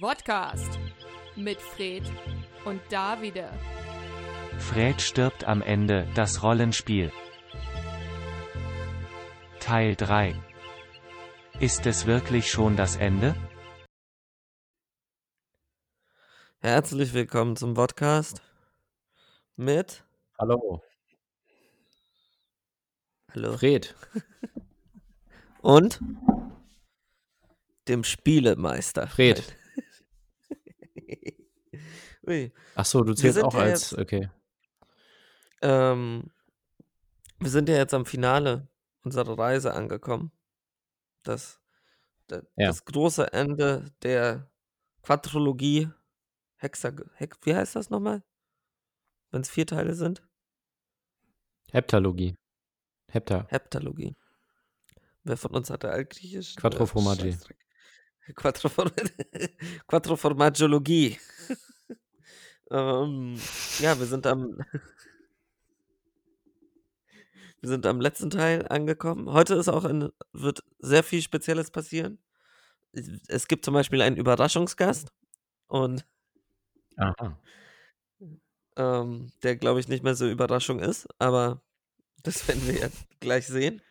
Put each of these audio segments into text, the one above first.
Podcast mit Fred und Davide. Fred stirbt am Ende, das Rollenspiel. Teil 3 Ist es wirklich schon das Ende? Herzlich willkommen zum Podcast mit Hallo, Hallo Fred. und dem Spielemeister. Fred. Ui. Ach so, du Wir zählst sind auch ja als, jetzt- okay. Ähm, wir sind ja jetzt am Finale unserer Reise angekommen. Das, das, Ja. das große Ende der Quadrologie. Hexag Hex wie heißt das nochmal? Wenn es vier Teile sind? Heptalogie. Hepta. Heptalogie. Wer von uns hatte Altgriechisch? Quattro Äh, Formaggi. Scheißdreck. Ähm, ja, wir sind am wir sind am letzten Teil angekommen. Heute ist auch ein, wird sehr viel Spezielles passieren. Es gibt zum Beispiel einen Überraschungsgast und ähm, der glaube ich nicht mehr so Überraschung ist, aber das werden wir ja gleich sehen.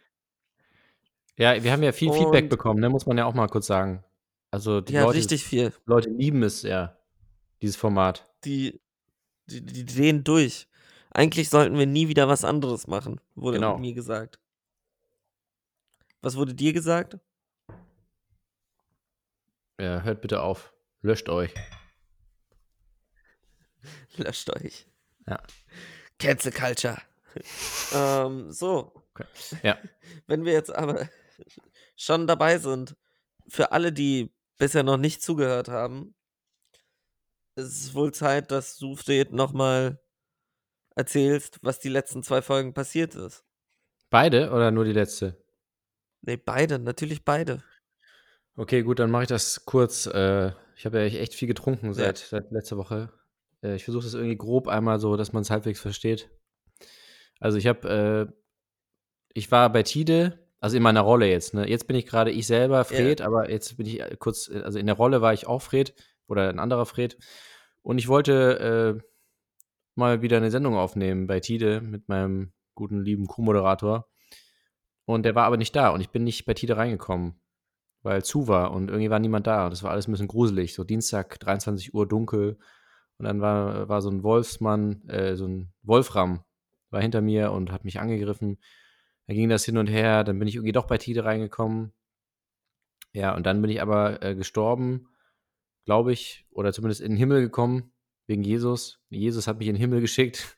Ja, wir haben ja viel Feedback Und- bekommen, ne? muss man ja auch mal kurz sagen. Also die ja, Leute, richtig viel. Leute lieben es ja, dieses Format. Die, die, die drehen durch. Eigentlich sollten wir nie wieder was anderes machen, wurde Genau. mir gesagt. Was wurde dir gesagt? Ja, hört bitte auf. Löscht euch. Löscht euch. Ja. Cancel Culture. ähm, so. Okay. Ja. Wenn wir jetzt aber schon dabei sind, für alle, die bisher noch nicht zugehört haben, ist es wohl Zeit, dass du, nochmal erzählst, was die letzten zwei Folgen passiert ist. Beide oder nur die letzte? Nee, beide, natürlich beide. Okay, gut, dann mache ich das kurz. Äh, ich habe ja echt viel getrunken seit, seit letzter Woche. Äh, ich versuche das irgendwie grob einmal so, dass man es halbwegs versteht. Also ich habe, äh, ich war bei Tide, also in meiner Rolle jetzt. Ne? Jetzt bin ich gerade ich selber, Fred, aber jetzt bin ich äh, kurz, also in der Rolle war ich auch Fred oder ein anderer Fred. Und ich wollte äh, mal wieder eine Sendung aufnehmen bei Tide mit meinem guten, lieben Co-Moderator. Und der war aber nicht da und ich bin nicht bei Tide reingekommen weil zu war und irgendwie war niemand da. Das war alles ein bisschen gruselig. So Dienstag, 23 Uhr dunkel. Und dann war, war so ein Wolfsmann, äh, so ein Wolfram, war hinter mir und hat mich angegriffen. Dann ging das hin und her. Dann bin ich irgendwie doch bei Tide reingekommen. Ja, und dann bin ich aber äh, gestorben, glaube ich, oder zumindest in den Himmel gekommen, wegen Jesus. Jesus hat mich in den Himmel geschickt.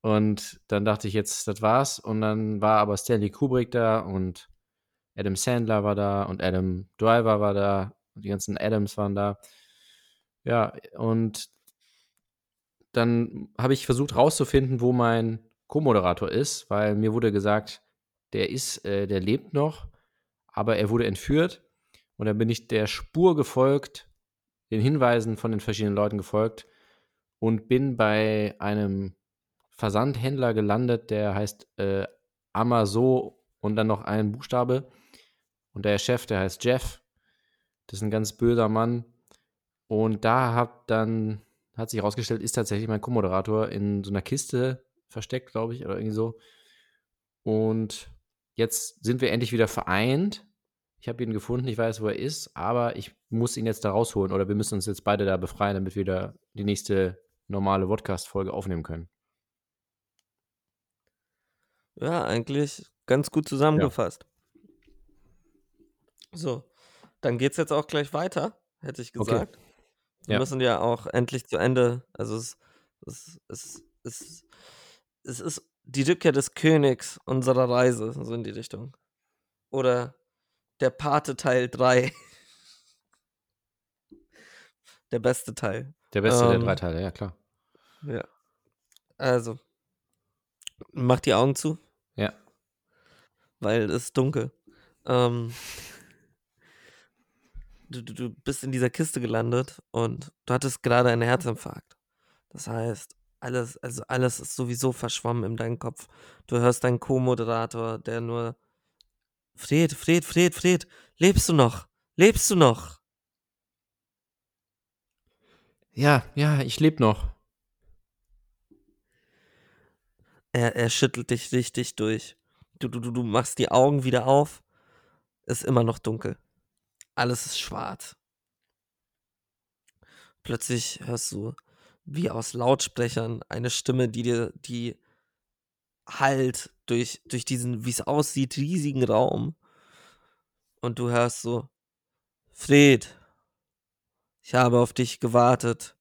Und dann dachte ich jetzt, das war's. Und dann war aber Stanley Kubrick da und Adam Sandler war da und Adam Driver war da und die ganzen Adams waren da. Ja, und dann habe ich versucht rauszufinden, wo mein Co-Moderator ist, weil mir wurde gesagt, der ist, äh, der lebt noch, aber er wurde entführt. Und dann bin ich der Spur gefolgt, den Hinweisen von den verschiedenen Leuten gefolgt und bin bei einem Versandhändler gelandet, der heißt äh, Amazon und dann noch ein Buchstabe. Und der Chef, der heißt Jeff. Das ist ein ganz böser Mann. Und da hat dann, hat sich herausgestellt, ist tatsächlich mein Co-Moderator in so einer Kiste versteckt, glaube ich, oder irgendwie so. Und jetzt sind wir endlich wieder vereint. Ich habe ihn gefunden, ich weiß, wo er ist, aber ich muss ihn jetzt da rausholen oder wir müssen uns jetzt beide da befreien, damit wir da die nächste normale Podcast-Folge aufnehmen können. Ja, eigentlich ganz gut zusammengefasst. So, dann geht's jetzt auch gleich weiter, hätte ich Okay. gesagt. Wir Ja. müssen ja auch endlich zu Ende, also es, es, es, es, es ist die Rückkehr des Königs unserer Reise, so in die Richtung. Oder der Pate Teil 3. Der beste Teil. Der beste der Ähm, drei Teile, ja klar. Ja. Also, mach die Augen zu. Ja. weil es ist dunkel. Ähm, du, du, du bist in dieser Kiste gelandet und du hattest gerade einen Herzinfarkt. Das heißt, alles, also alles ist sowieso verschwommen in deinem Kopf. Du hörst deinen Co-Moderator, der nur Fred, Fred, Fred, Fred, lebst du noch? Lebst du noch? Ja, ja, ich lebe noch. Er, er schüttelt dich richtig durch. Du, du, du, du machst die Augen wieder auf. Ist immer noch dunkel. Alles ist schwarz. Plötzlich hörst du wie aus Lautsprechern eine Stimme, die dir, die halt durch, durch diesen, wie es aussieht, riesigen Raum. Und du hörst so, Fred, ich habe auf dich gewartet.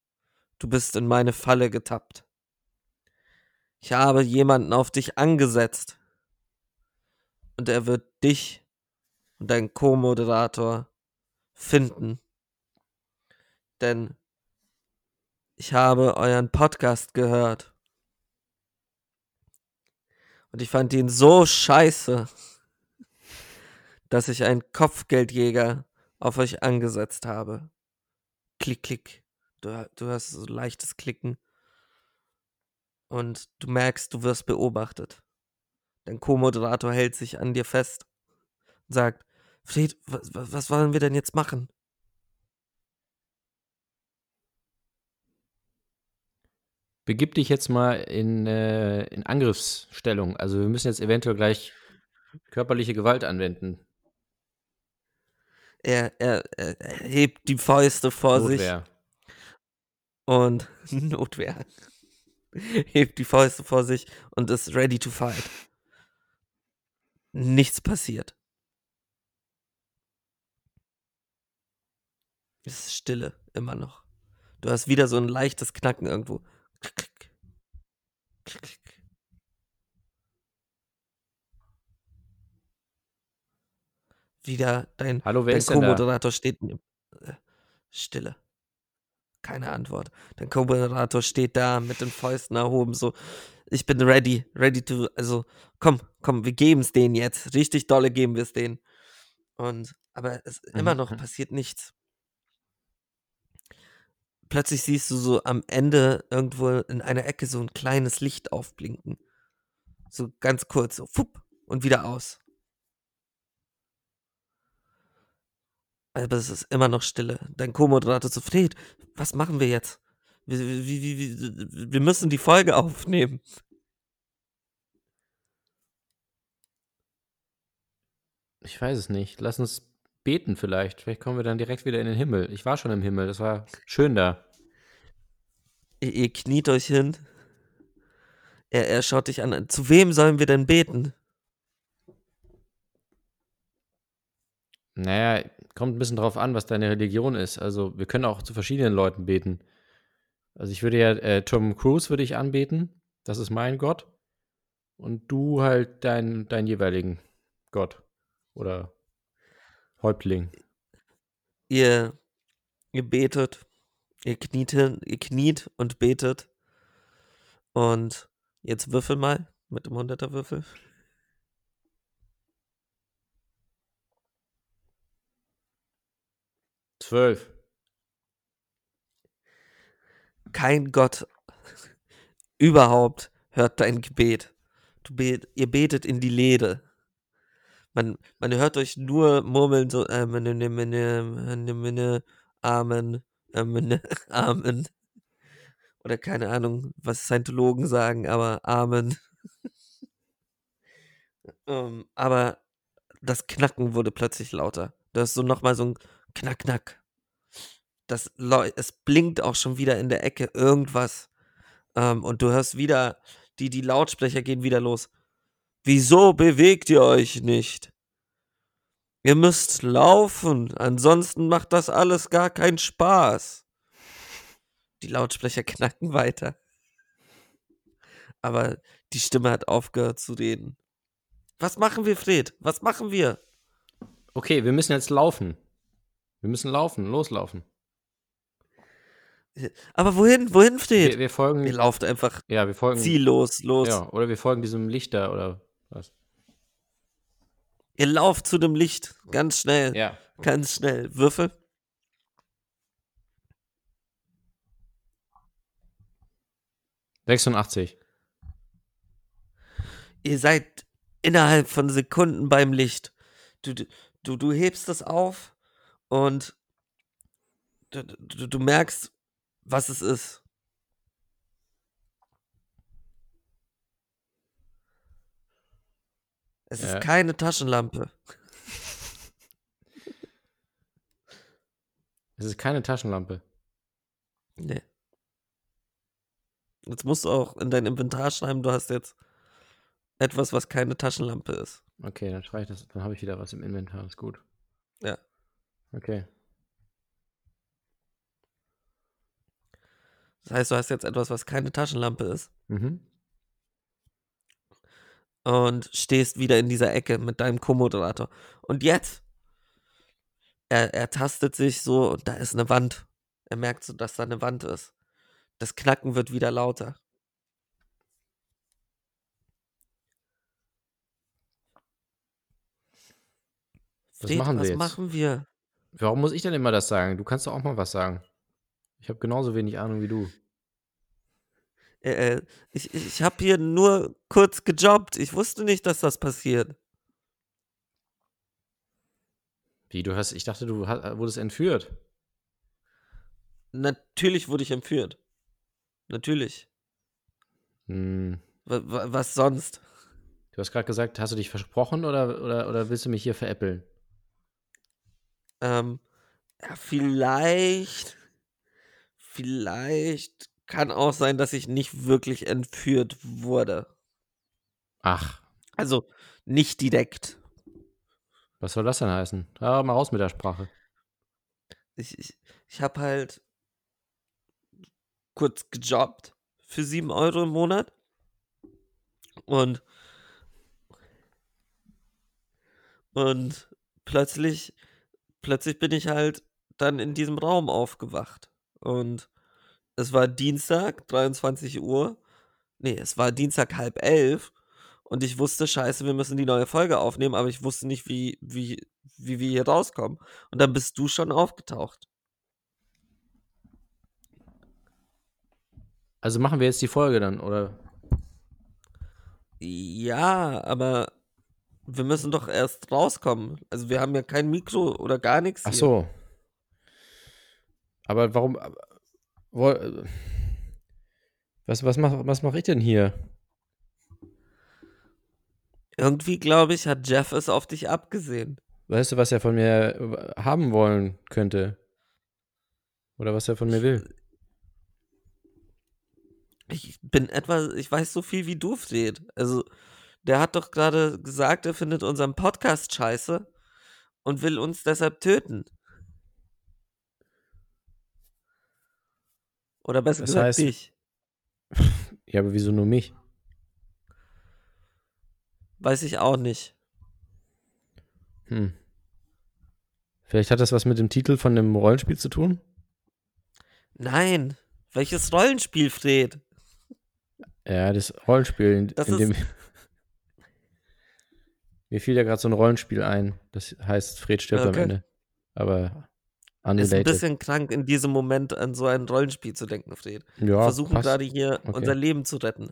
Du bist in meine Falle getappt. Ich habe jemanden auf dich angesetzt. Und er wird dich und deinen Co-Moderator finden. Denn ich habe euren Podcast gehört. Und ich fand ihn so scheiße, dass ich einen Kopfgeldjäger auf euch angesetzt habe. Klick, klick. Du, du hörst so leichtes Klicken. Und du merkst, du wirst beobachtet. Dein Co-Moderator hält sich an dir fest und sagt, Fred, was, was wollen wir denn jetzt machen? Begib dich jetzt mal in, äh, in Angriffsstellung. Also wir müssen jetzt eventuell gleich körperliche Gewalt anwenden. Er, er, er hebt die Fäuste vor Notwehr. sich und Notwehr. hebt die Fäuste vor sich und ist ready to fight. Nichts passiert. Es ist Stille, immer noch. Du hast wieder so ein leichtes Knacken irgendwo. Klick, klick. Klick, klick. Wieder dein, Hallo, wer dein ist denn da? Co-Moderator steht. äh, Stille. Keine Antwort. Dein Co-Moderator steht da mit den Fäusten erhoben, so. Ich bin ready, ready to. Also, komm, komm, wir geben es denen jetzt. Richtig dolle geben wir es denen. Und, aber es, immer Mhm, noch mhm. passiert nichts. Plötzlich siehst du so am Ende irgendwo in einer Ecke so ein kleines Licht aufblinken. So ganz kurz, so fupp und wieder aus. Aber es ist immer noch Stille. Dein Co-Moderator so, Fred, was machen wir jetzt? Wir, wir, wir, wir, müssen die Folge aufnehmen. Ich weiß es nicht. Lass uns beten vielleicht. Vielleicht kommen wir dann direkt wieder in den Himmel. Ich war schon im Himmel. Das war schön da. Ihr, ihr kniet euch hin. Er, er schaut dich an. Zu wem sollen wir denn beten? Naja, kommt ein bisschen drauf an, was deine Religion ist. Also wir können auch zu verschiedenen Leuten beten. Also ich würde ja äh, Tom Cruise würde ich anbeten. Das ist mein Gott. Und du halt deinen deinen jeweiligen Gott. Oder Häuptling. Ihr, ihr betet. Ihr kniet hin, ihr kniet und betet. Und jetzt würfel mal mit dem 100er Würfel. Zwölf. Kein Gott überhaupt hört dein Gebet. Du bet, ihr betet in die Leere. Man, man hört euch nur murmeln so, Amen, äh, mene, Amen. Oder keine Ahnung, was Scientologen sagen, aber Amen. ähm, aber das Knacken wurde plötzlich lauter. Du hast so nochmal so ein Knack, Knack. Das, Leu- es blinkt auch schon wieder in der Ecke irgendwas. Ähm, und du hörst wieder, die, die Lautsprecher gehen wieder los. Wieso bewegt ihr euch nicht? Ihr müsst laufen, ansonsten macht das alles gar keinen Spaß. Die Lautsprecher knacken weiter. Aber die Stimme hat aufgehört zu reden. Was machen wir, Fred? Was machen wir? Okay, wir müssen jetzt laufen. Wir müssen laufen, loslaufen. Aber wohin? Wohin, Fred? Wir, wir folgen. Ihr lauft einfach ja, wir folgen. ziellos los. Ja, oder wir folgen diesem Lichter oder was. Ihr lauft zu dem Licht. Ganz schnell. Ja. Ganz schnell. Würfel. Sechsundachtzig. Ihr seid innerhalb von Sekunden beim Licht. Du, du, du hebst das auf und du, du, du merkst, was es ist. Es Ja. ist keine Taschenlampe. Es ist keine Taschenlampe. Nee. Jetzt musst du auch in dein Inventar schreiben, du hast jetzt etwas, was keine Taschenlampe ist. Okay, dann schreibe ich das. Dann habe ich wieder was im Inventar. Ist gut. Ja. Okay. Das heißt, du hast jetzt etwas, was keine Taschenlampe ist Mhm. Und stehst wieder in dieser Ecke mit deinem Co-Moderator. Und jetzt, er, er tastet sich so und da ist eine Wand. Er merkt so, dass da eine Wand ist. Das Knacken wird wieder lauter. Was Fred, machen wir was jetzt? machen wir? Warum muss ich denn immer das sagen? Du kannst doch auch mal was sagen. Ich habe genauso wenig Ahnung wie du. Äh, äh, ich ich habe hier nur kurz gejobbt. Ich wusste nicht, dass das passiert. Wie, du hast, ich dachte, du hast, wurdest entführt. Natürlich wurde ich entführt. Natürlich. Hm. Wa- wa- Was sonst? Du hast gerade gesagt, hast du dich versprochen oder, oder, oder willst du mich hier veräppeln? Ähm, ja, vielleicht, vielleicht kann auch sein, dass ich nicht wirklich entführt wurde. Ach, Also nicht direkt. was soll das denn heißen? Ja, mal raus mit der Sprache. Ich, ich, ich habe halt kurz gejobbt für 7 Euro im Monat. Und, und plötzlich, plötzlich bin ich halt dann in diesem Raum aufgewacht. Und es war Dienstag, 23 Uhr. Nee, es war Dienstag halb elf. Und ich wusste, scheiße, wir müssen die neue Folge aufnehmen, aber ich wusste nicht, wie, wie, wie wir hier rauskommen. Und dann bist du schon aufgetaucht. Also machen wir jetzt die Folge dann, oder? Ja, aber wir müssen doch erst rauskommen. Also wir haben ja kein Mikro oder gar nichts. Ach hier. so. Aber warum? Äh, was, was mache was mach ich denn hier? Irgendwie, glaube ich, hat Jeff es auf dich abgesehen. Weißt du, was er von mir haben wollen könnte? Oder was er von mir will? Ich bin etwa, ich weiß so viel wie du, Fred. Also, der hat doch gerade gesagt, er findet unseren Podcast scheiße und will uns deshalb töten. Oder besser Das gesagt, heißt- dich. Ja, aber wieso nur mich? Weiß ich auch nicht. Hm. Vielleicht hat das was mit dem Titel von dem Rollenspiel zu tun? Nein. Welches Rollenspiel, Fred? Ja, das Rollenspiel, in, Das in dem. Mir fiel ja gerade so ein Rollenspiel ein. Das heißt, Fred stirbt am Okay. Ende. Aber Ist unrelated. ein bisschen krank, in diesem Moment an so ein Rollenspiel zu denken, Fred. ja, Wir versuchen passt. gerade hier Okay. unser Leben zu retten.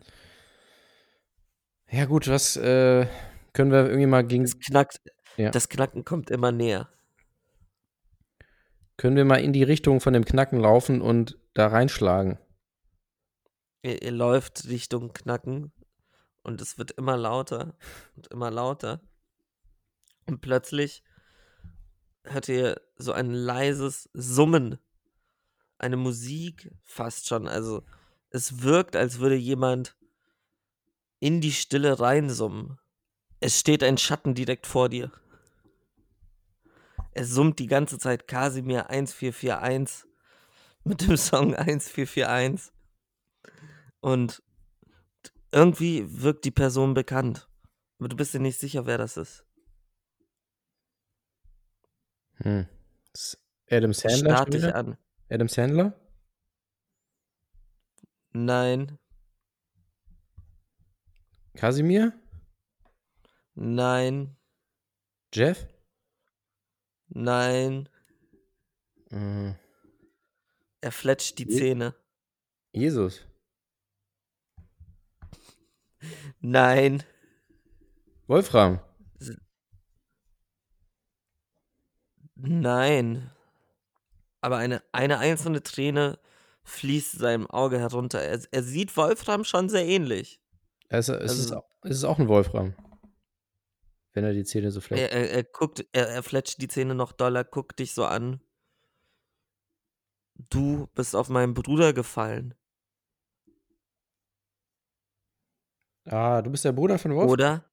Ja, gut, was äh, können wir irgendwie mal gegen. Es knackt. Ja. Das Knacken kommt immer näher. Können wir mal in die Richtung von dem Knacken laufen und da reinschlagen? Ihr, ihr läuft Richtung Knacken und es wird immer lauter und immer lauter. Und plötzlich hört ihr so ein leises Summen. Eine Musik fast schon. Also es wirkt, als würde jemand in die Stille reinsummen. Es steht ein Schatten direkt vor dir. Es summt die ganze Zeit Kasimir 1441 mit dem Song 1441. Und irgendwie wirkt die Person bekannt. Aber du bist dir nicht sicher, wer das ist. Hm. Adam Er Sandler? dich wieder? an. Adam Sandler? Nein, Kasimir? nein, Jeff? nein. Äh, Er fletscht die Je- Zähne. Jesus. Nein. Wolfram. Nein. Aber eine, eine einzelne Träne fließt seinem Auge herunter. Er, er sieht Wolfram schon sehr ähnlich. Es, es, ist, Also- au- es ist auch ein Wolfram. Wenn er die Zähne so fleckt. Er, er, er guckt, er, er fletscht die Zähne noch doller, guckt dich so an. Du bist auf meinen Bruder gefallen, Ah, du bist der Bruder von Wolf? oder?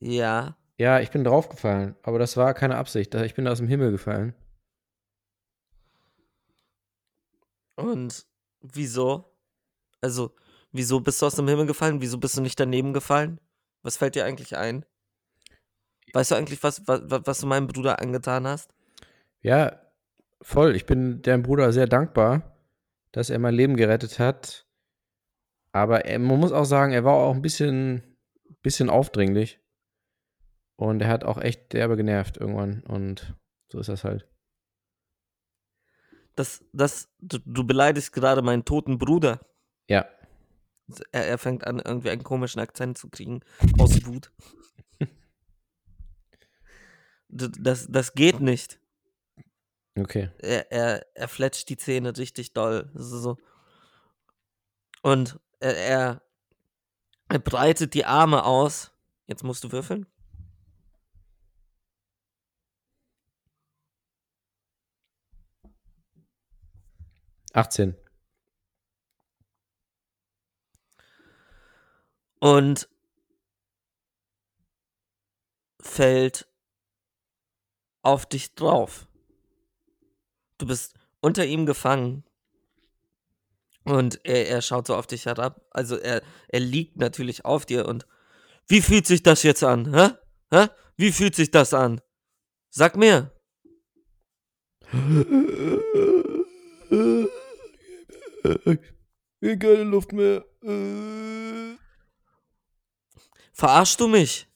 Ja. Ja, ich bin draufgefallen, aber das war keine Absicht. Ich bin aus dem Himmel gefallen. Und wieso? Also, wieso bist du aus dem Himmel gefallen? Wieso bist du nicht daneben gefallen? Was fällt dir eigentlich ein? Weißt du eigentlich, was, was, was du meinem Bruder angetan hast? Ja, voll. Ich bin deinem Bruder sehr dankbar, dass er mein Leben gerettet hat. Aber er, man muss auch sagen, er war auch ein bisschen, bisschen aufdringlich. Und er hat auch echt derbe genervt irgendwann. Und so ist das halt. Das, das, du, du beleidigst gerade meinen toten Bruder. Ja. Er, er fängt an, irgendwie einen komischen Akzent zu kriegen. Aus Wut. Das, das geht nicht. Okay. Er, er, er fletscht die Zähne richtig doll. So. Und er, er, er breitet die Arme aus. Jetzt musst du würfeln. Achtzehn. Und fällt auf dich drauf. Du bist unter ihm gefangen. Und er, er schaut so auf dich herab. Also er, er liegt natürlich auf dir und wie fühlt sich das jetzt an? Hä? Hä? Wie fühlt sich das an? Sag mir. Keine Luft mehr. Verarschst du mich?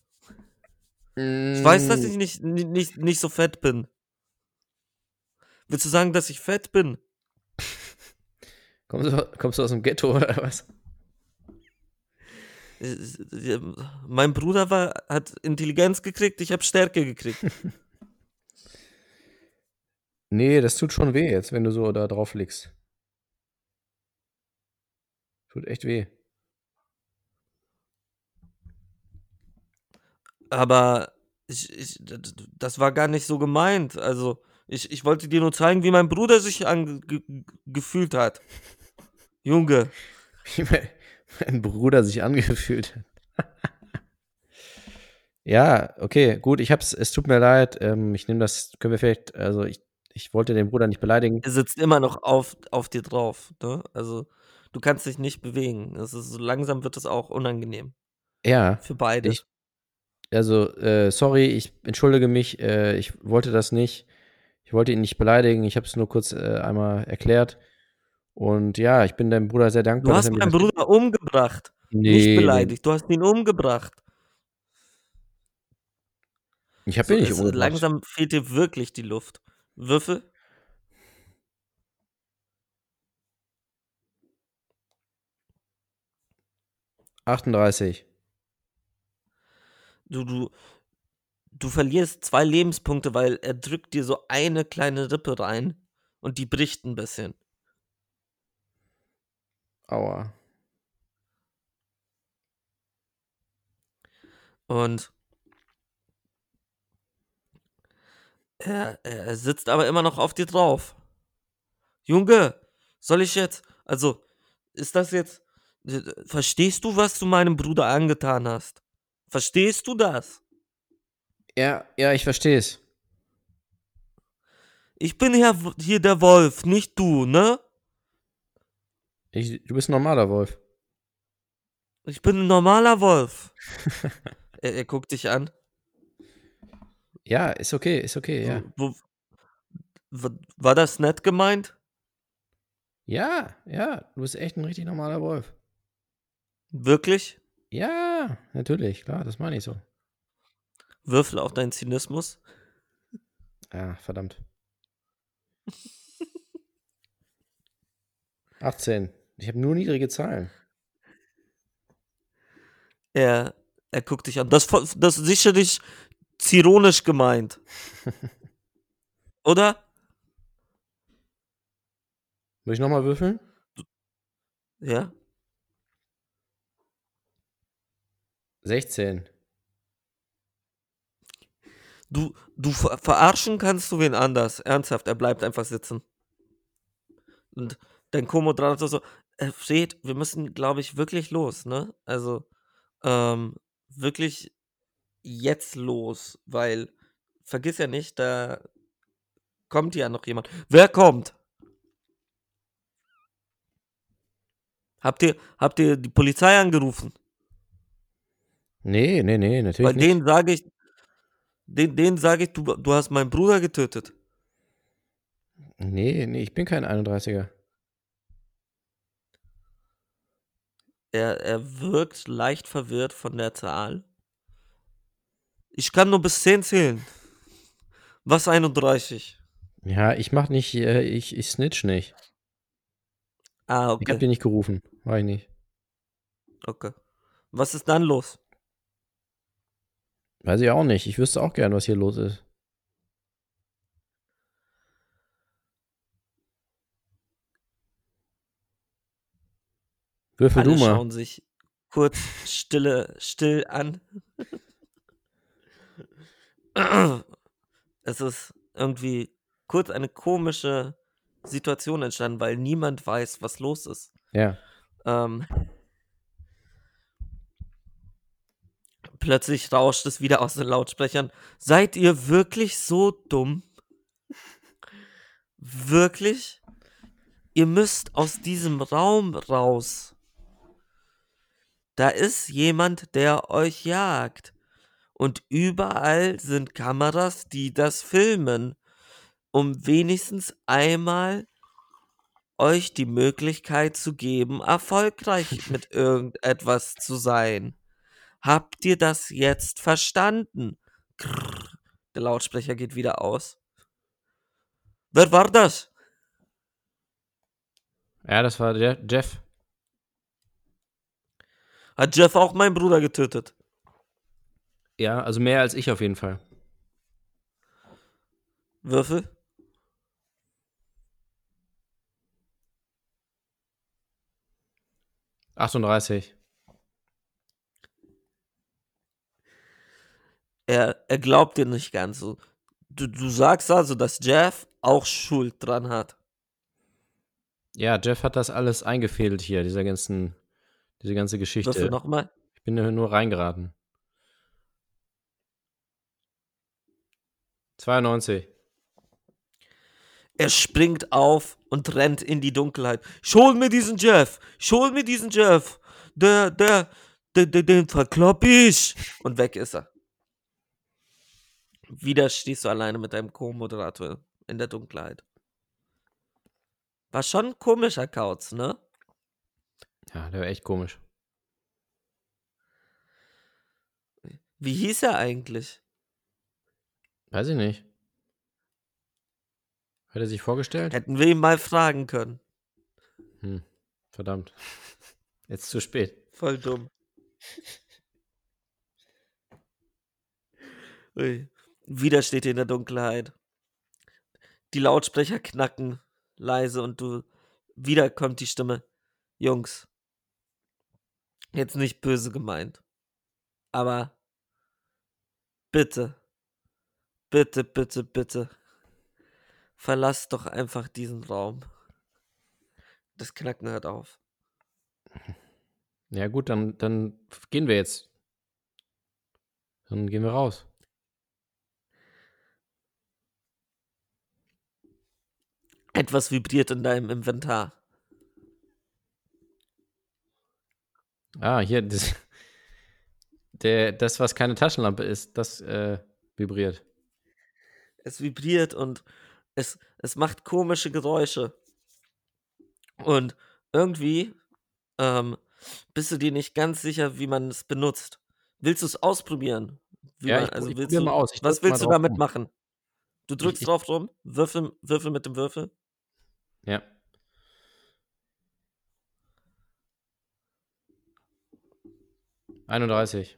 Ich weiß, Mm. dass ich nicht, ni- nicht, nicht so fett bin. Willst du sagen, dass ich fett bin? Kommst du, kommst du aus dem Ghetto oder was? Äh, äh, Mein Bruder war, hat Intelligenz gekriegt, ich habe Stärke gekriegt. Nee, das tut schon weh jetzt, wenn du so da drauf liegst. Tut echt weh. Aber ich, ich, das war gar nicht so gemeint. Also, ich, ich wollte dir nur zeigen, wie mein Bruder sich ange ge gefühlt hat. Junge, Wie mein, mein Bruder sich angefühlt hat. ja, okay, gut, ich hab's, es tut mir leid. Ähm, ich nehme das, können wir vielleicht, also ich, ich wollte den Bruder nicht beleidigen. er sitzt immer noch auf, auf dir drauf. Ne? Also, du kannst dich nicht bewegen. Es ist, so langsam wird es auch unangenehm. Ja, Für beide. Ich- also, äh, sorry, ich entschuldige mich, äh, ich wollte das nicht. Ich wollte ihn nicht beleidigen, ich habe es nur kurz äh, einmal erklärt. Und ja, ich bin deinem Bruder sehr dankbar. du hast meinen das- Bruder umgebracht. Nee, nicht beleidigt. Du hast ihn umgebracht. Ich habe So, ihn nicht umgebracht. langsam fehlt dir wirklich die Luft. Würfel? Achtunddreißig. Du, du, du verlierst zwei Lebenspunkte, weil er drückt dir so eine kleine Rippe rein und die bricht ein bisschen. Aua. Und er, er sitzt aber immer noch auf dir drauf. Junge, soll ich jetzt, also, ist das jetzt, verstehst du, was du meinem Bruder angetan hast? Verstehst du das? Ja, ja, ich verstehe es. Ich bin hier, hier der Wolf, nicht du, ne? Ich, du bist ein normaler Wolf. Ich bin ein normaler Wolf. er, er guckt dich an. Ja, ist okay, ist okay, ja. Wo, wo, war das nett gemeint? Ja, ja, du bist echt ein richtig normaler Wolf. Wirklich? Ja, natürlich, klar, das meine ich so. Würfel auf deinen Zynismus. Ah, verdammt. 18. Ich habe nur niedrige Zahlen. Er, er guckt dich an. Das, das ist sicherlich zironisch gemeint. Oder? Soll ich nochmal würfeln? Ja? 16. Du, du ver verarschen kannst du wen anders. Ernsthaft, er bleibt einfach sitzen. Und dein Co-Moderator so, äh, Fred, wir müssen, glaube ich, wirklich los, ne? Also, ähm, wirklich jetzt los, weil, vergiss ja nicht, da kommt ja noch jemand. Wer kommt? Habt ihr, habt ihr die Polizei angerufen? Nee, nee, nee, natürlich Weil nicht. denen sage ich, den, denen sage ich, du, du hast meinen Bruder getötet. Nee, nee, ich bin kein 31er. Er, er wirkt leicht verwirrt von der Zahl. Ich kann nur bis 10 zählen. Was 31? Ja, ich mach nicht, äh, ich, ich snitch nicht. Ah, Ich hab okay. dir nicht gerufen. War ich nicht. okay. Was ist dann los? Weiß ich auch nicht. Ich wüsste auch gern, was hier los ist. Würfel Alle du mal. schauen sich kurz stille, still an. es ist irgendwie kurz eine komische Situation entstanden, weil niemand weiß, was los ist. Ja. Ähm, plötzlich rauscht es wieder aus den Lautsprechern. Seid ihr wirklich so dumm? Wirklich? Ihr müsst aus diesem Raum raus. Da ist jemand, der euch jagt. Und überall sind Kameras, die das filmen, um wenigstens einmal euch die Möglichkeit zu geben, erfolgreich mit irgendetwas zu sein. Habt ihr das jetzt verstanden? Krrr. Der Lautsprecher geht wieder aus. Wer war das? Ja, das war der Jeff. Hat Jeff auch meinen Bruder getötet? Ja, also mehr als ich auf jeden Fall. Würfel? achtunddreißig. Er, er glaubt dir nicht ganz so. Du, du sagst also, dass Jeff auch Schuld dran hat. Ja, Jeff hat das alles eingefädelt hier, dieser ganzen, diese ganze Würfel Geschichte. nochmal. Ich bin nur reingeraten. 92. Er springt auf und rennt in die Dunkelheit. Schol mir diesen Jeff! Schol mir diesen Jeff! Der, der, der, der den verklopp ich! Und weg ist er. Wieder stehst du alleine mit deinem Co-Moderator in der Dunkelheit. War schon ein komischer Kauz, ne? Ja, der war echt komisch. Wie hieß er eigentlich? Weiß ich nicht. Hat er sich vorgestellt? Hätten wir ihn mal fragen können. Hm, verdammt. Jetzt zu spät. Voll dumm. Ui. Wieder steht ihr in der Dunkelheit. Die Lautsprecher knacken leise und du. Wieder kommt die Stimme. Jungs. Jetzt nicht böse gemeint. Aber. Bitte. Bitte, bitte, bitte. Verlasst doch einfach diesen Raum. Das Knacken hört auf. Ja, gut, dann, dann gehen wir jetzt. Dann gehen wir raus. Etwas vibriert in deinem Inventar. Ah, hier, das, der, das, was keine Taschenlampe ist, das äh, vibriert. Es vibriert und es, es macht komische Geräusche. Und irgendwie ähm, bist du dir nicht ganz sicher, wie man es benutzt. Willst du es ausprobieren? Wie Ja, man, ich- also ich willst probier du, mal aus. Ich was willst du damit rum. machen? Du drückst ich- drauf rum, Würfel, Würfel mit dem Würfel. Ja. Einunddreißig.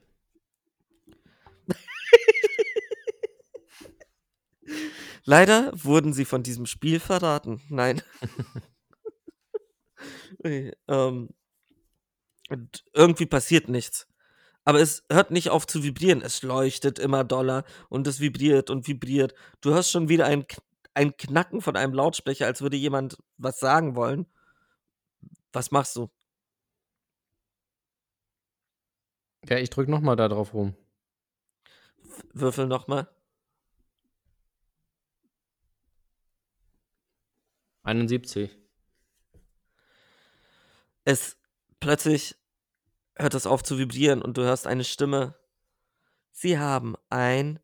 Leider wurden sie von diesem Spiel verraten. Nein. Okay, ähm, und irgendwie passiert nichts. Aber es hört nicht auf zu vibrieren. Es leuchtet immer doller und es vibriert und vibriert. Du hörst schon wieder ein, ein Knacken von einem Lautsprecher, als würde jemand was sagen wollen. Was machst du? Ja, ich drück nochmal da drauf rum. Würfel nochmal. 71. Es plötzlich hört es auf zu vibrieren und du hörst eine Stimme. Sie haben ein,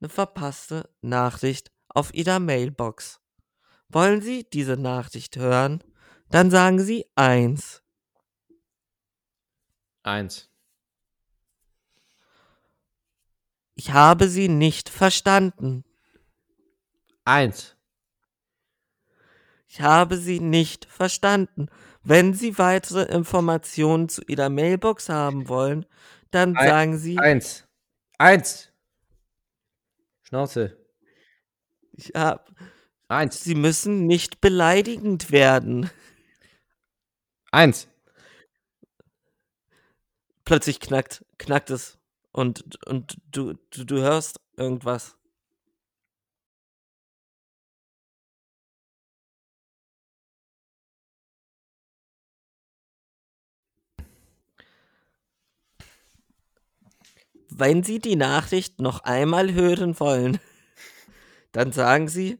eine verpasste Nachricht auf Ihrer Mailbox. Wollen Sie diese Nachricht hören? Dann sagen Sie eins. Eins. Ich habe Sie nicht verstanden. Eins. Ich habe Sie nicht verstanden. Wenn Sie weitere Informationen zu Ihrer Mailbox haben wollen, dann sagen Sie, Eins. Eins. Schnauze. Ich hab, Eins. Sie müssen nicht beleidigend werden. Eins. Plötzlich knackt, knackt es und, und du, du, du hörst irgendwas. Wenn Sie die Nachricht noch einmal hören wollen, dann sagen Sie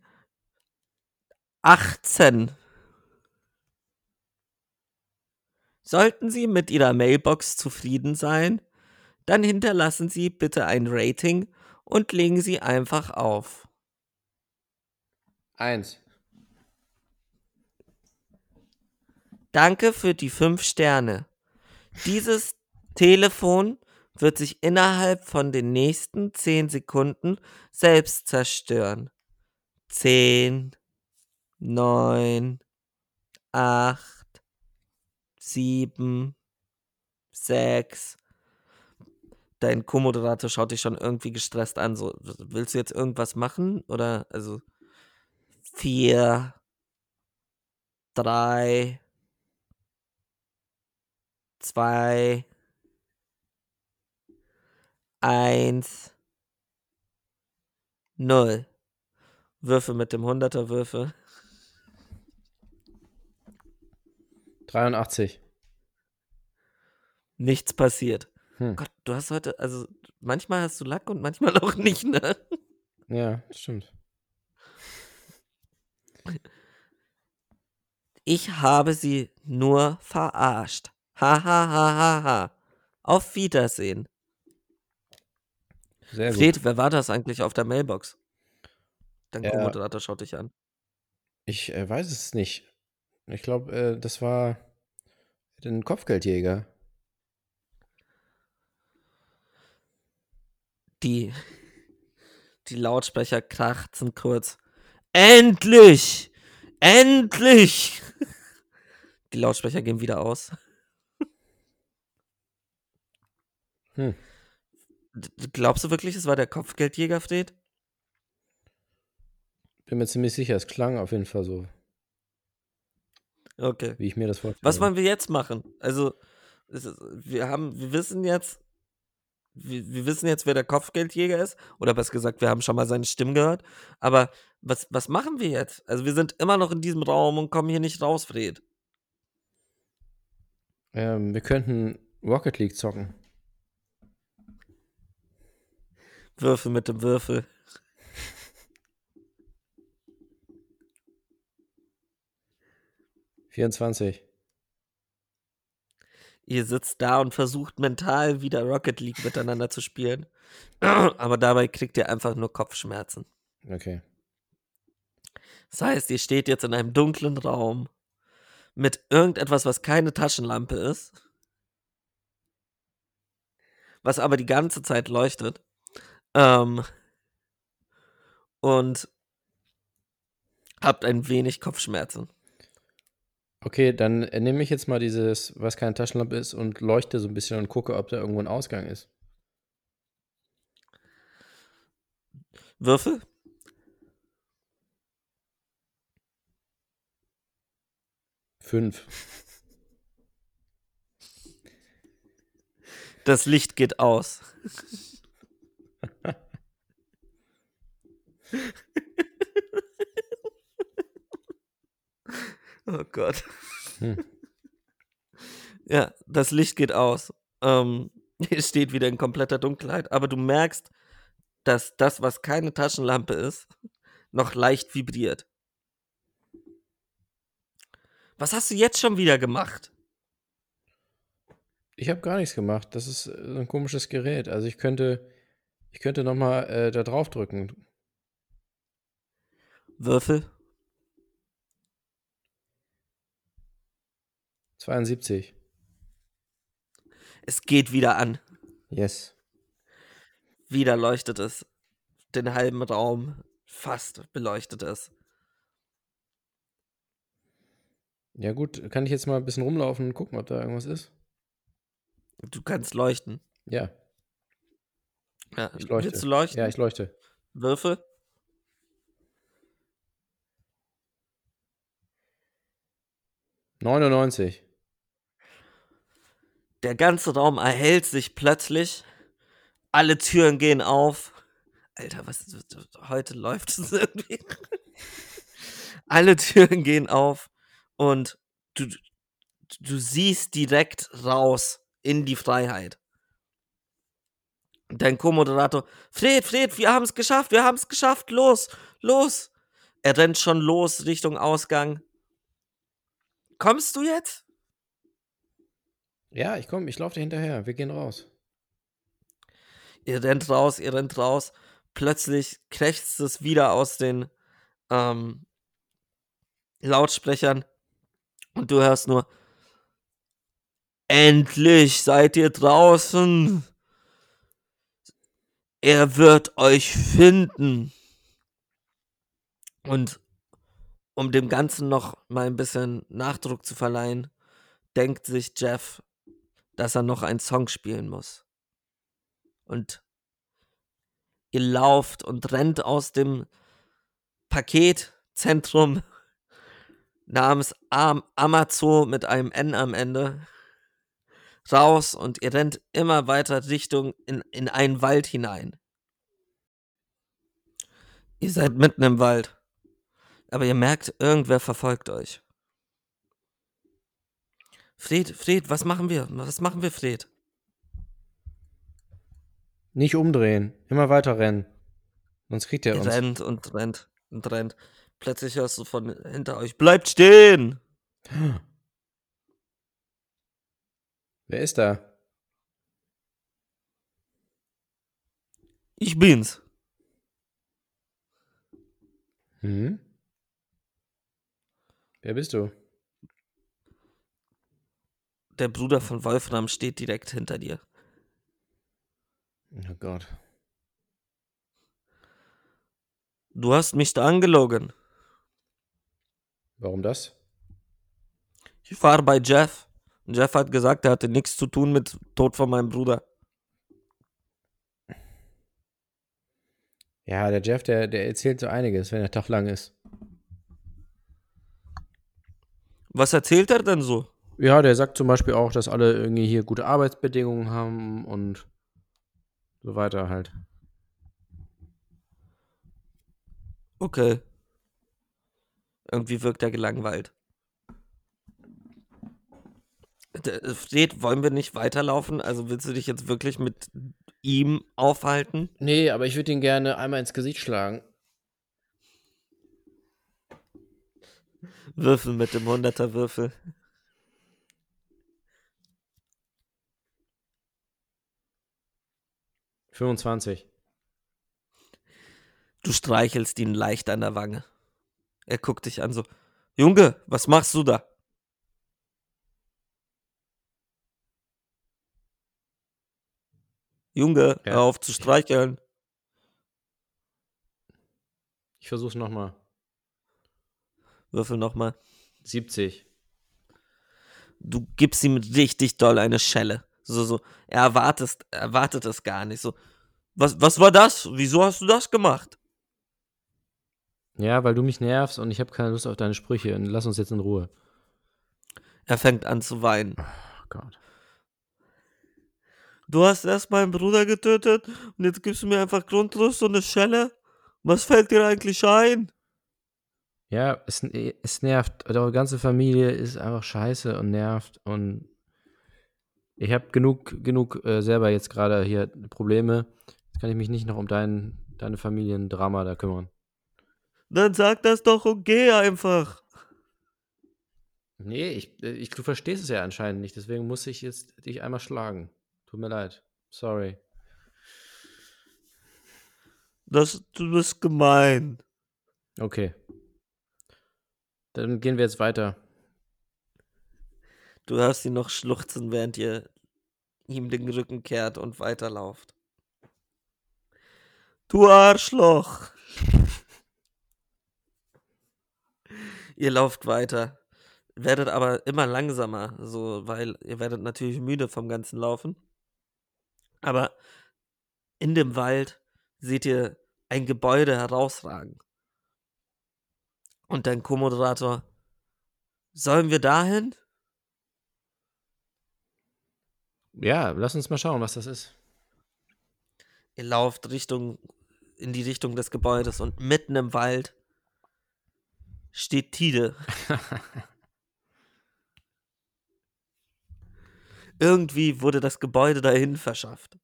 18. Sollten Sie mit Ihrer Mailbox zufrieden sein, dann hinterlassen Sie bitte ein Rating und legen Sie einfach auf. Eins. Danke für die 5 Sterne. Dieses Telefon wird sich innerhalb von den nächsten 10 Sekunden selbst zerstören. 10, 9, 8, 7, 6. Dein Co-Moderator schaut dich schon irgendwie gestresst an. So, willst du jetzt irgendwas machen? Oder, also, 4, 3, 2, 1, 0. Würfe mit dem 100er Würfel. 83. Nichts passiert. Hm. Gott, du hast heute, also manchmal hast du Lack und manchmal auch nicht, ne? Ja, stimmt. Ich habe sie nur verarscht. Ha ha ha ha ha. Auf Wiedersehen. Sehr gut. Fred, wer war das eigentlich auf der Mailbox? Dein Ja. Co-Moderator schaut dich an. Ich äh, weiß es nicht. Ich glaube, äh, das war ein Kopfgeldjäger. Die, die Lautsprecher krachten kurz. Endlich! Endlich! Die Lautsprecher gehen wieder aus. Hm. Glaubst du wirklich, es war der Kopfgeldjäger, Fred? Bin mir ziemlich sicher, es klang auf jeden Fall so, Okay. wie ich mir das vorstelle. Was wollen wir jetzt machen? Also, ist, wir haben, wir wissen jetzt, wir, wir wissen jetzt, wer der Kopfgeldjäger ist. Oder besser gesagt, wir haben schon mal seine Stimme gehört. Aber was, was machen wir jetzt? Also, wir sind immer noch in diesem Raum und kommen hier nicht raus, Fred. Ähm, wir könnten Rocket League zocken. Würfel mit dem Würfel. Vierundzwanzig. Ihr sitzt da und versucht mental wieder Rocket League miteinander zu spielen. Aber dabei kriegt ihr einfach nur Kopfschmerzen. Okay. Das heißt, ihr steht jetzt in einem dunklen Raum mit irgendetwas, was keine Taschenlampe ist, was aber die ganze Zeit leuchtet. Ähm, und habt ein wenig Kopfschmerzen. Okay, dann nehme ich jetzt mal dieses, was keine Taschenlampe ist, und leuchte so ein bisschen und gucke, ob da irgendwo ein Ausgang ist. Würfel? Fünf. Das Licht geht aus. oh Gott. Hm. Ja, das Licht geht aus. Ähm, hier steht wieder in kompletter Dunkelheit, aber du merkst, dass das, was keine Taschenlampe ist, noch leicht vibriert. Was hast du jetzt schon wieder gemacht? Ich habe gar nichts gemacht. Das ist äh, ein komisches Gerät. Also ich könnte, ich könnte noch mal äh, da drauf drücken. Würfel? 72. Es geht wieder an. Yes. Wieder leuchtet es. Den halben Raum fast beleuchtet es. Ja gut, kann ich jetzt mal ein bisschen rumlaufen und gucken, ob da irgendwas ist? Du kannst leuchten. Ja, Ja, ich leuchte. Willst du leuchten? Ja, ich leuchte. Würfel? Neunundneunzig. Der ganze Raum erhellt sich plötzlich. Alle Türen gehen auf. Alter, was heute läuft es irgendwie. Alle Türen gehen auf und du, du siehst direkt raus in die Freiheit. Dein Co-Moderator, Fred, Fred, wir haben es geschafft, wir haben es geschafft, los, los. Er rennt schon los Richtung Ausgang. Kommst du jetzt? Ja, ich komme, ich laufe dir hinterher. Wir gehen raus. Ihr rennt raus, ihr rennt raus. Plötzlich krächzt es wieder aus den ähm, Lautsprechern. Und du hörst nur, endlich seid ihr draußen. Er wird euch finden. Und um dem Ganzen noch mal ein bisschen Nachdruck zu verleihen, denkt sich Jeff, dass er noch einen Song spielen muss. Und ihr lauft und rennt aus dem Paketzentrum namens Am Amazon mit einem N am Ende raus und ihr rennt immer weiter Richtung in, in einen Wald hinein. Ihr seid mitten im Wald. Aber ihr merkt, irgendwer verfolgt euch. Fred, Fred, was machen wir? Was machen wir, Fred? Nicht umdrehen. Immer weiter rennen. Sonst kriegt er Ihr uns. rennt und rennt und rennt. Plötzlich hörst du von hinter euch, bleibt stehen! Wer ist da? Ich bin's. Hm? Wer bist du? Der Bruder von Wolfram steht direkt hinter dir. Oh Gott. Du hast mich da angelogen. Warum das? Ich war bei Jeff. Und Jeff hat gesagt, er hatte nichts zu tun mit Tod von meinem Bruder. Ja, der Jeff, der, der erzählt so einiges, wenn der Tag lang ist. Was erzählt er denn so? Ja, der sagt zum Beispiel auch, dass alle irgendwie hier gute Arbeitsbedingungen haben und so weiter halt. Okay. Irgendwie wirkt er gelangweilt. D- Fred, wollen wir nicht weiterlaufen? Also willst du dich jetzt wirklich mit ihm aufhalten? Nee, aber ich würde ihn gerne einmal ins Gesicht schlagen. Würfel mit dem 100er Würfel. Fünfundzwanzig. Du streichelst ihn leicht an der Wange. Er guckt dich an so. Junge, was machst du da? Junge, Ja. hör auf zu streicheln. Ich versuch's nochmal. Würfel nochmal. 70. Du gibst ihm richtig doll eine Schelle. So, so. Er erwartest, erwartet es gar nicht. So. Was, was war das? Wieso hast du das gemacht? Ja, weil du mich nervst und ich habe keine Lust auf deine Sprüche. Und lass uns jetzt in Ruhe. Er fängt an zu weinen. Oh Gott. du hast erst meinen Bruder getötet und jetzt gibst du mir einfach Grundlust und eine Schelle? Was fällt dir eigentlich ein? Ja, es, es nervt. Eure ganze Familie ist einfach scheiße und nervt und ich habe genug, genug äh, selber jetzt gerade hier Probleme. Jetzt kann ich mich nicht noch um dein, deine Familiendrama da kümmern. Dann sag das doch und geh einfach. Nee, ich, äh, ich, du verstehst es ja anscheinend nicht, deswegen muss ich jetzt dich einmal schlagen. Tut mir leid. Sorry. Das, du bist gemein. Okay. Dann gehen wir jetzt weiter. Du hörst ihn noch schluchzen, während ihr ihm den Rücken kehrt und weiterlauft. Du Arschloch! ihr lauft weiter, werdet aber immer langsamer, so, weil ihr werdet natürlich müde vom ganzen Laufen. Aber in dem Wald seht ihr ein Gebäude herausragen. Und dein Co-Moderator, sollen wir dahin? Ja, lass uns mal schauen, was das ist. Ihr lauft Richtung, in die Richtung des Gebäudes und mitten im Wald steht Tide. Irgendwie wurde das Gebäude dahin verschafft.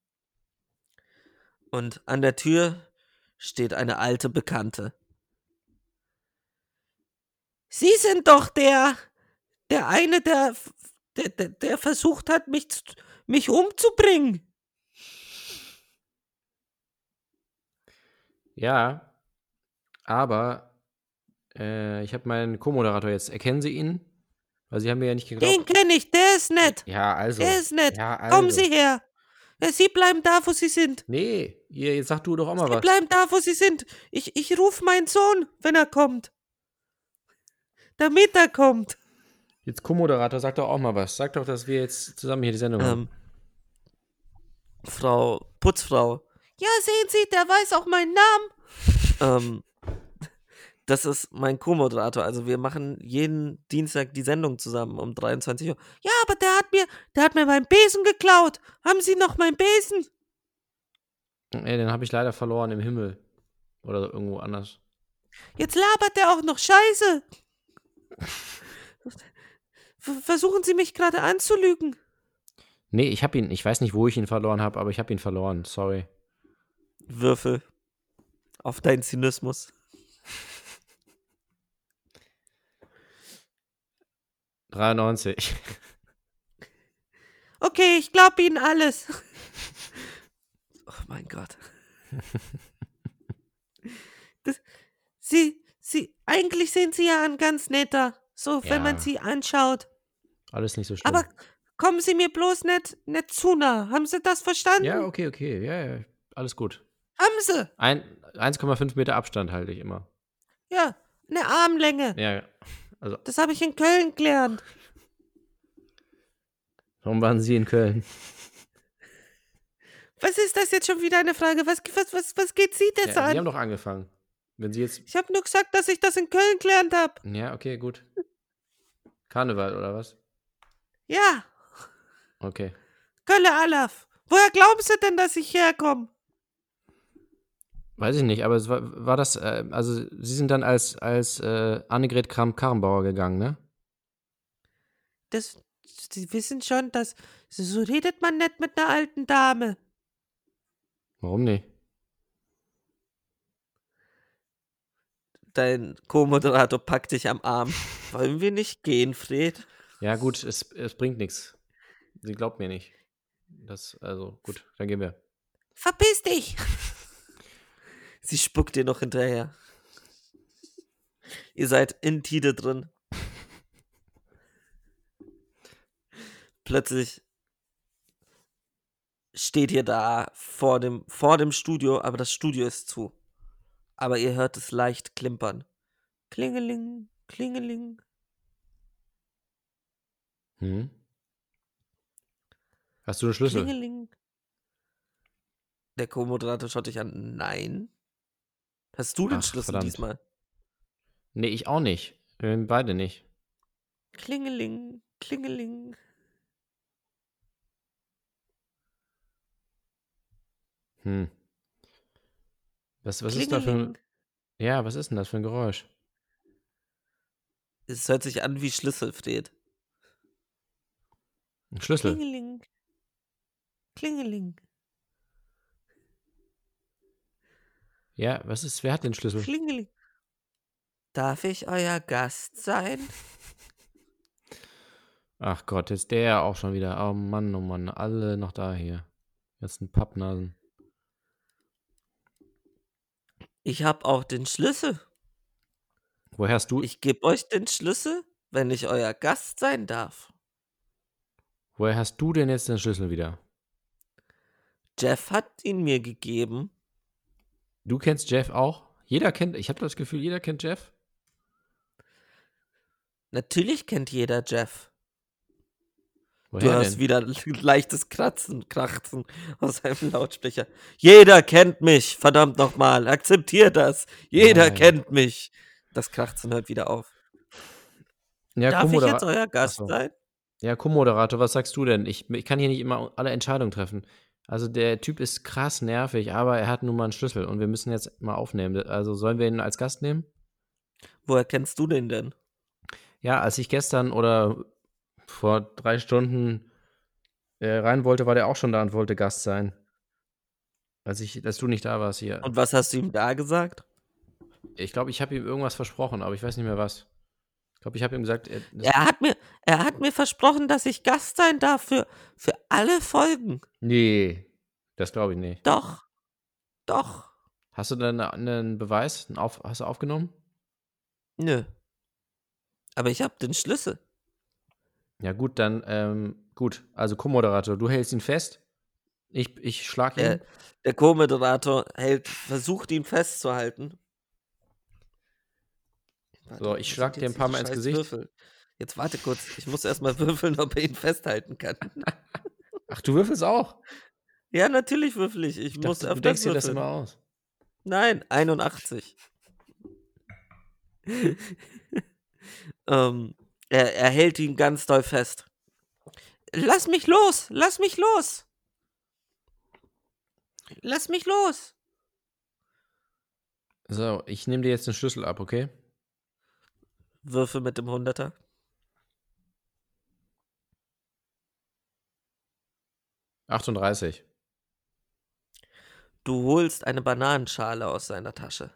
Und an der Tür steht eine alte Bekannte. Sie sind doch der, der eine, der, der, der, der versucht hat, mich, mich umzubringen. Ja, aber äh, ich habe meinen Co-Moderator jetzt. Erkennen Sie ihn? Weil Sie haben mir ja nicht geglaubt. Den kenne ich, der ist nett. Ja, also. Der ist nett. Ja, also. Kommen Sie her. Ja, Sie bleiben da, wo Sie sind. Nee, jetzt sag du doch auch mal Sie was. bleiben da, wo Sie sind. Ich, ich rufe meinen Sohn, wenn er kommt. Damit er kommt. Jetzt Co-Moderator, sag doch auch mal was. Sag doch, dass wir jetzt zusammen hier die Sendung haben. Ähm, Frau Putzfrau. Ja, sehen Sie, der weiß auch meinen Namen. ähm, das ist mein Co-Moderator. Also wir machen jeden Dienstag die Sendung zusammen um 23 Uhr. Ja, aber der hat mir, der hat mir meinen Besen geklaut. Haben Sie noch meinen Besen? Ey, den habe ich leider verloren im Himmel. Oder irgendwo anders. Jetzt labert der auch noch Scheiße. Versuchen Sie mich gerade anzulügen. Nee, ich habe ihn, ich weiß nicht, wo ich ihn verloren habe, aber ich habe ihn verloren. Sorry. Würfel. Auf deinen Zynismus. 93. Okay, ich glaube Ihnen alles. Oh mein Gott. Das, Sie, Sie, eigentlich sind Sie ja ein ganz netter. So, wenn man Ja. Sie anschaut. Alles nicht so schlimm. Aber kommen Sie mir bloß nicht, nicht zu nah. Haben Sie das verstanden? ja, okay, okay. Ja, ja. Alles gut. Haben Sie? Ein, 1,5 Meter Abstand halte ich immer. Ja, eine Armlänge. Ja, ja. Also, Das habe ich in Köln gelernt. warum waren Sie in Köln? Was ist das jetzt schon wieder eine Frage? Was, was, was, was geht Sie jetzt Ja, Sie haben an? doch angefangen. Wenn Sie jetzt. Ich habe nur gesagt, dass ich das in Köln gelernt habe. Ja, okay, gut. Karneval oder was? Ja, Okay. Kölle Alaf. Woher glauben Sie denn, dass ich herkomme? Weiß ich nicht, aber es war, war das, äh, also Sie sind dann als, als äh, Annegret Kramp-Karrenbauer gegangen, ne? Das, Sie wissen schon, dass so redet man nicht mit einer alten Dame. Warum nicht? Dein Co-Moderator packt dich am Arm. Wollen wir nicht gehen, Fred? Ja, gut, es, es bringt nichts. Sie glaubt mir nicht. Das, also, gut, dann gehen wir. Verpiss dich! Sie spuckt dir noch hinterher. Ihr seid in Tide drin. Plötzlich steht ihr da vor dem, vor dem Studio, aber das Studio ist zu. Aber ihr hört es leicht klimpern. Klingeling, klingeling. Hm? Hast du einen Schlüssel? Klingeling. Der Co-Moderator schaut dich an. Nein. Hast du den Ach, Schlüssel verdammt. diesmal? Nee, ich auch nicht. Wir beide nicht. Klingeling, klingeling. Hm. Was, was ist da für ein. Ja, was ist denn das für ein Geräusch? Es hört sich an wie Schlüssel, Fred. Ein Schlüssel. Klingeling. Klingeling. Ja, was ist. Wer hat den Schlüssel? Klingeling. Darf ich euer Gast sein? Ach Gott, jetzt der auch schon wieder. Oh Mann, oh Mann, alle noch da hier. Jetzt ein Pappnasen. Ich hab auch den Schlüssel. Woher hast du, Ich gebe euch den Schlüssel, wenn ich euer Gast sein darf. woher hast du denn jetzt den Schlüssel wieder? Jeff hat ihn mir gegeben. Du kennst Jeff auch? Jeder kennt, ich habe das Gefühl, jeder kennt Jeff. Natürlich kennt jeder Jeff. Du Woher hast denn? wieder leichtes Kratzen, Kratzen aus einem Lautsprecher. Jeder kennt mich, verdammt nochmal. Akzeptiert das. Jeder Nein. kennt mich. Das Kratzen hört wieder auf. Ja, Darf ich jetzt euer Gast Ach so. sein? Ja, Co-Moderator, was sagst du denn? Ich, ich kann hier nicht immer alle Entscheidungen treffen. Also der Typ ist krass nervig, aber er hat nun mal einen Schlüssel und wir müssen jetzt mal aufnehmen. Also sollen wir ihn als Gast nehmen? Woher kennst du den denn? Ja, als ich gestern oder vor drei Stunden äh, rein wollte, war der auch schon da und wollte Gast sein. Als ich, als du nicht da warst hier. Und was hast du ihm da gesagt? ich glaube, ich habe ihm irgendwas versprochen, aber ich weiß nicht mehr was. Ich glaube, ich habe ihm gesagt, er, Er hat mir, er hat mir versprochen, dass ich Gast sein darf für, für alle Folgen. nee, das glaube ich nicht. Doch. Doch. Hast du denn einen Beweis? Einen auf, hast du aufgenommen? Nö. Aber ich habe den Schlüssel. Ja, gut, dann, ähm, gut. Also, Co-Moderator, du hältst ihn fest. Ich, ich schlag ihn. Der, der Co-Moderator hält, versucht ihn festzuhalten. Warte, So, ich schlag dir ein paar Mal ins Gesicht. Würfel? Jetzt warte kurz. Ich muss erstmal würfeln, ob er ihn festhalten kann. Ach, du würfelst auch? ja, natürlich würfel ich. Ich, Ich muss dachte, du denkst dir das würfeln. immer aus. Nein, 81. ähm, er, er hält ihn ganz doll fest. Lass mich los! Lass mich los! Lass mich los! So, ich nehme dir jetzt den Schlüssel ab, okay? Würfel mit dem Hunderter. Achtunddreißig. Du holst eine Bananenschale aus seiner Tasche.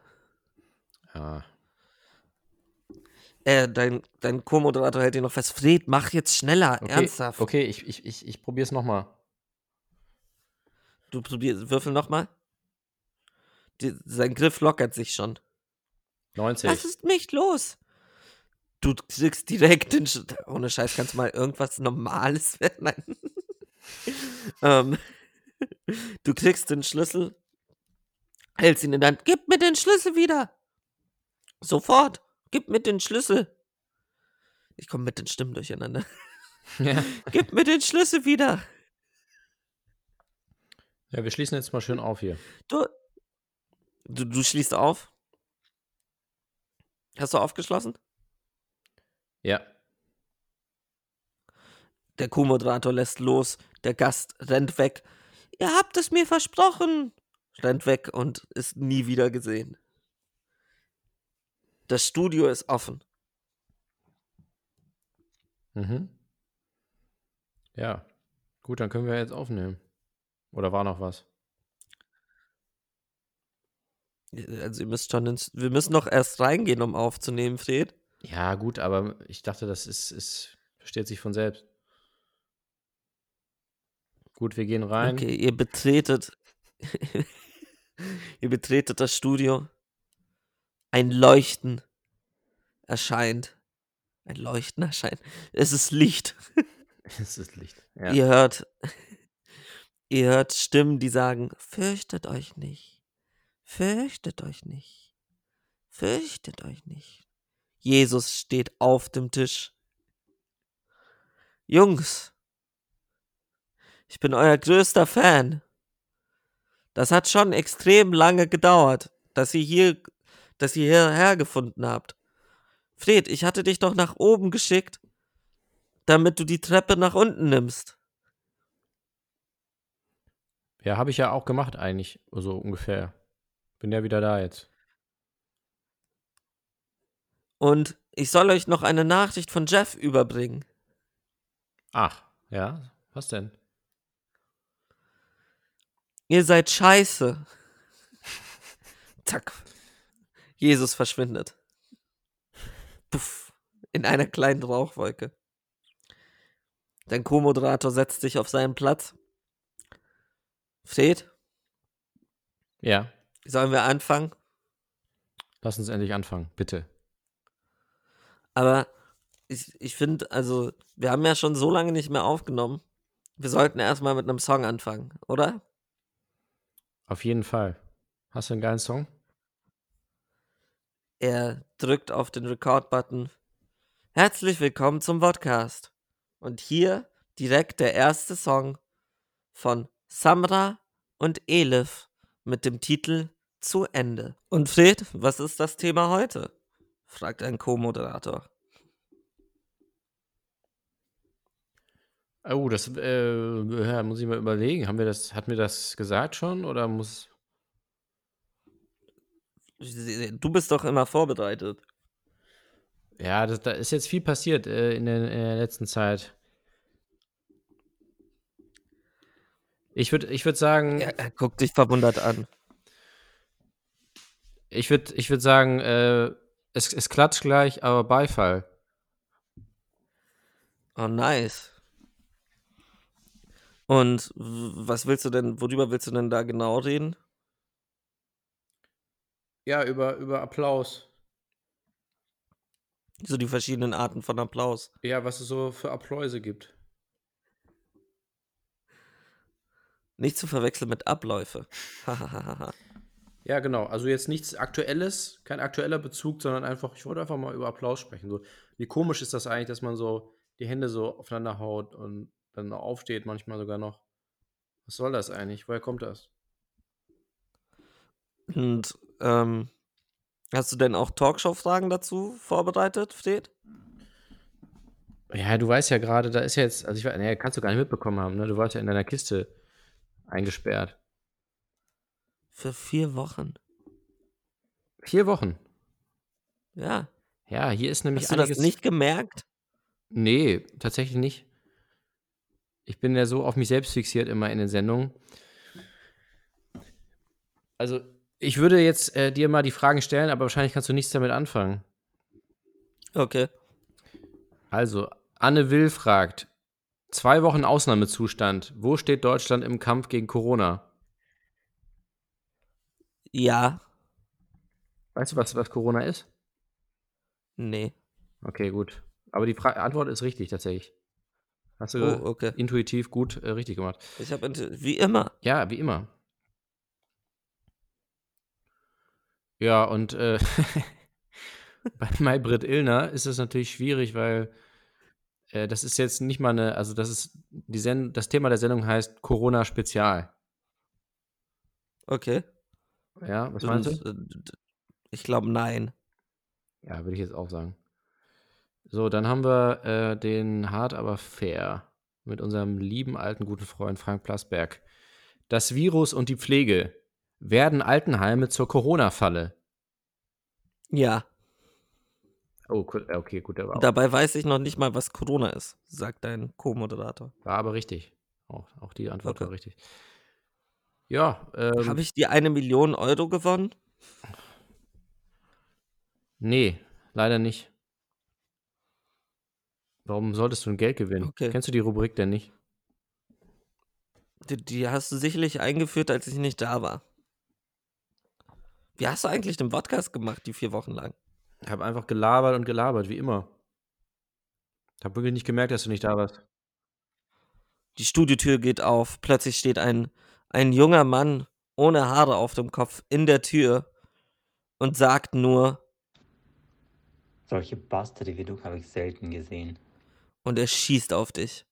Ja. Äh, dein, dein Co-Moderator hält ihn noch fest. Fred, mach jetzt schneller, Okay, ernsthaft. okay ich, ich, ich, ich probier's nochmal. Du probierst, würfel nochmal. Sein Griff lockert sich schon. 90. Was ist mich los? Du kriegst direkt den. Sch Ohne Scheiß, kannst du mal irgendwas Normales werden? Nein. ähm, du kriegst den Schlüssel, hältst ihn in der Hand. Gib mir den Schlüssel wieder! Sofort! Gib mir den Schlüssel! Ich komme mit den Stimmen durcheinander. ja. Gib mir den Schlüssel wieder! ja, wir schließen jetzt mal schön auf hier. Du, du, du schließt auf. Hast du aufgeschlossen? Ja. Der Co-Moderator lässt los, der Gast rennt weg. Ihr habt es mir versprochen! Rennt weg und ist nie wieder gesehen. Das Studio ist offen. Mhm. Ja. Gut, dann können wir jetzt aufnehmen. Oder war noch was? Also ihr müsst schon ins. Wir müssen noch erst reingehen, um aufzunehmen, Fred. Ja, gut, aber ich dachte, das ist, ist versteht sich von selbst. Gut, wir gehen rein. Okay, ihr betretet. ihr betretet das Studio. Ein Leuchten erscheint. Ein Leuchten erscheint. Es ist Licht. es ist Licht. Ja. Ihr hört, ihr hört Stimmen, die sagen, fürchtet euch nicht, fürchtet euch nicht, fürchtet euch nicht. Jesus steht auf dem Tisch. Jungs, ich bin euer größter Fan. Das hat schon extrem lange gedauert, dass ihr hier, dass ihr hierher gefunden habt. Fred, ich hatte dich doch nach oben geschickt, damit du die Treppe nach unten nimmst. Ja, habe ich ja auch gemacht eigentlich, so ungefähr. Bin ja wieder da jetzt. Und ich soll euch noch eine Nachricht von Jeff überbringen. Ach, ja, was denn? Ihr seid scheiße. Zack. Jesus verschwindet. Puff. In einer kleinen Rauchwolke. Dein Co-Moderator setzt sich auf seinen Platz. Fred, Ja, sollen wir anfangen? lass uns endlich anfangen, bitte. Aber ich, ich finde, also, wir haben ja schon so lange nicht mehr aufgenommen. Wir sollten erstmal mit einem Song anfangen, oder? Auf jeden Fall. Hast du einen geilen Song? Er drückt auf den Record-Button. Herzlich willkommen zum Podcast. Und hier direkt der erste Song von Samra und Elif mit dem Titel Zu Ende. Und Fred, was ist das Thema heute? fragt ein Co-Moderator. Oh, das äh, muss ich mal überlegen. Haben wir das, hat mir das gesagt schon oder muss. Du bist doch immer vorbereitet. Ja, das, da ist jetzt viel passiert äh, in, der, in der letzten Zeit. Ich würde ich würd sagen, Er, er guckt dich verwundert an. ich würde ich würd sagen, äh, es, es klatscht gleich, aber Beifall. Oh, nice. Und was willst du denn, worüber willst du denn da genau reden? Ja, über, über Applaus. So die verschiedenen Arten von Applaus. Ja, was es so für Appläuse gibt. Nicht zu verwechseln mit Abläufe. Ja, genau. Also jetzt nichts Aktuelles, kein aktueller Bezug, sondern einfach, ich wollte einfach mal über Applaus sprechen. So, wie komisch ist das eigentlich, dass man so die Hände so aufeinander haut und dann aufsteht, manchmal sogar noch. Was soll das eigentlich? Woher kommt das? Und ähm, hast du denn auch Talkshow-Fragen dazu vorbereitet, Fred? Ja, du weißt ja gerade, da ist ja jetzt, also ich weiß, nee, kannst du gar nicht mitbekommen haben, ne? Du warst ja in deiner Kiste eingesperrt. Für vier Wochen. Vier Wochen. Ja. Ja, hier ist nämlich Hast du das nicht gemerkt? Nee, tatsächlich nicht. Ich bin ja so auf mich selbst fixiert immer in den Sendungen. Also, ich würde jetzt äh, dir mal die Fragen stellen, aber wahrscheinlich kannst du nichts damit anfangen. Okay. Also, Anne Will fragt: Zwei Wochen Ausnahmezustand. Wo steht Deutschland im Kampf gegen Corona? Ja. Weißt du, was, was Corona ist? Nee. Okay, gut. Aber die Fra Antwort ist richtig, tatsächlich. Hast du Oh, okay. intuitiv gut äh, richtig gemacht. Ich habe wie immer. Ja, wie immer. Ja, und äh, bei Maybrit Illner ist es natürlich schwierig, weil äh, das ist jetzt nicht mal eine, also das ist, die Sen das Thema der Sendung heißt Corona-Spezial. Okay. Ja, was meinst du? Äh, Ich glaube, nein. Ja, würde ich jetzt auch sagen. So, dann haben wir äh, den Hart aber fair mit unserem lieben alten guten Freund Frank Plasberg. Das Virus und die Pflege werden Altenheime zur Corona-Falle. Ja. Oh, okay, gut, auch, Dabei weiß ich noch nicht mal, was Corona ist, sagt dein Co-Moderator. war aber richtig. Auch, auch die Antwort Okay. war richtig. Ja, ähm, Habe ich dir eine Million Euro gewonnen? nee, leider nicht. Warum solltest du ein Geld gewinnen? Okay. Kennst du die Rubrik denn nicht? Die, die hast du sicherlich eingeführt, als ich nicht da war. Wie hast du eigentlich den Podcast gemacht, die vier Wochen lang? Ich habe einfach gelabert und gelabert, wie immer. Ich habe wirklich nicht gemerkt, dass du nicht da warst. Die Studiotür geht auf. Plötzlich steht ein, ein junger Mann ohne Haare auf dem Kopf in der Tür und sagt nur, Solche Bastarde wie du habe ich selten gesehen. und er schießt auf dich.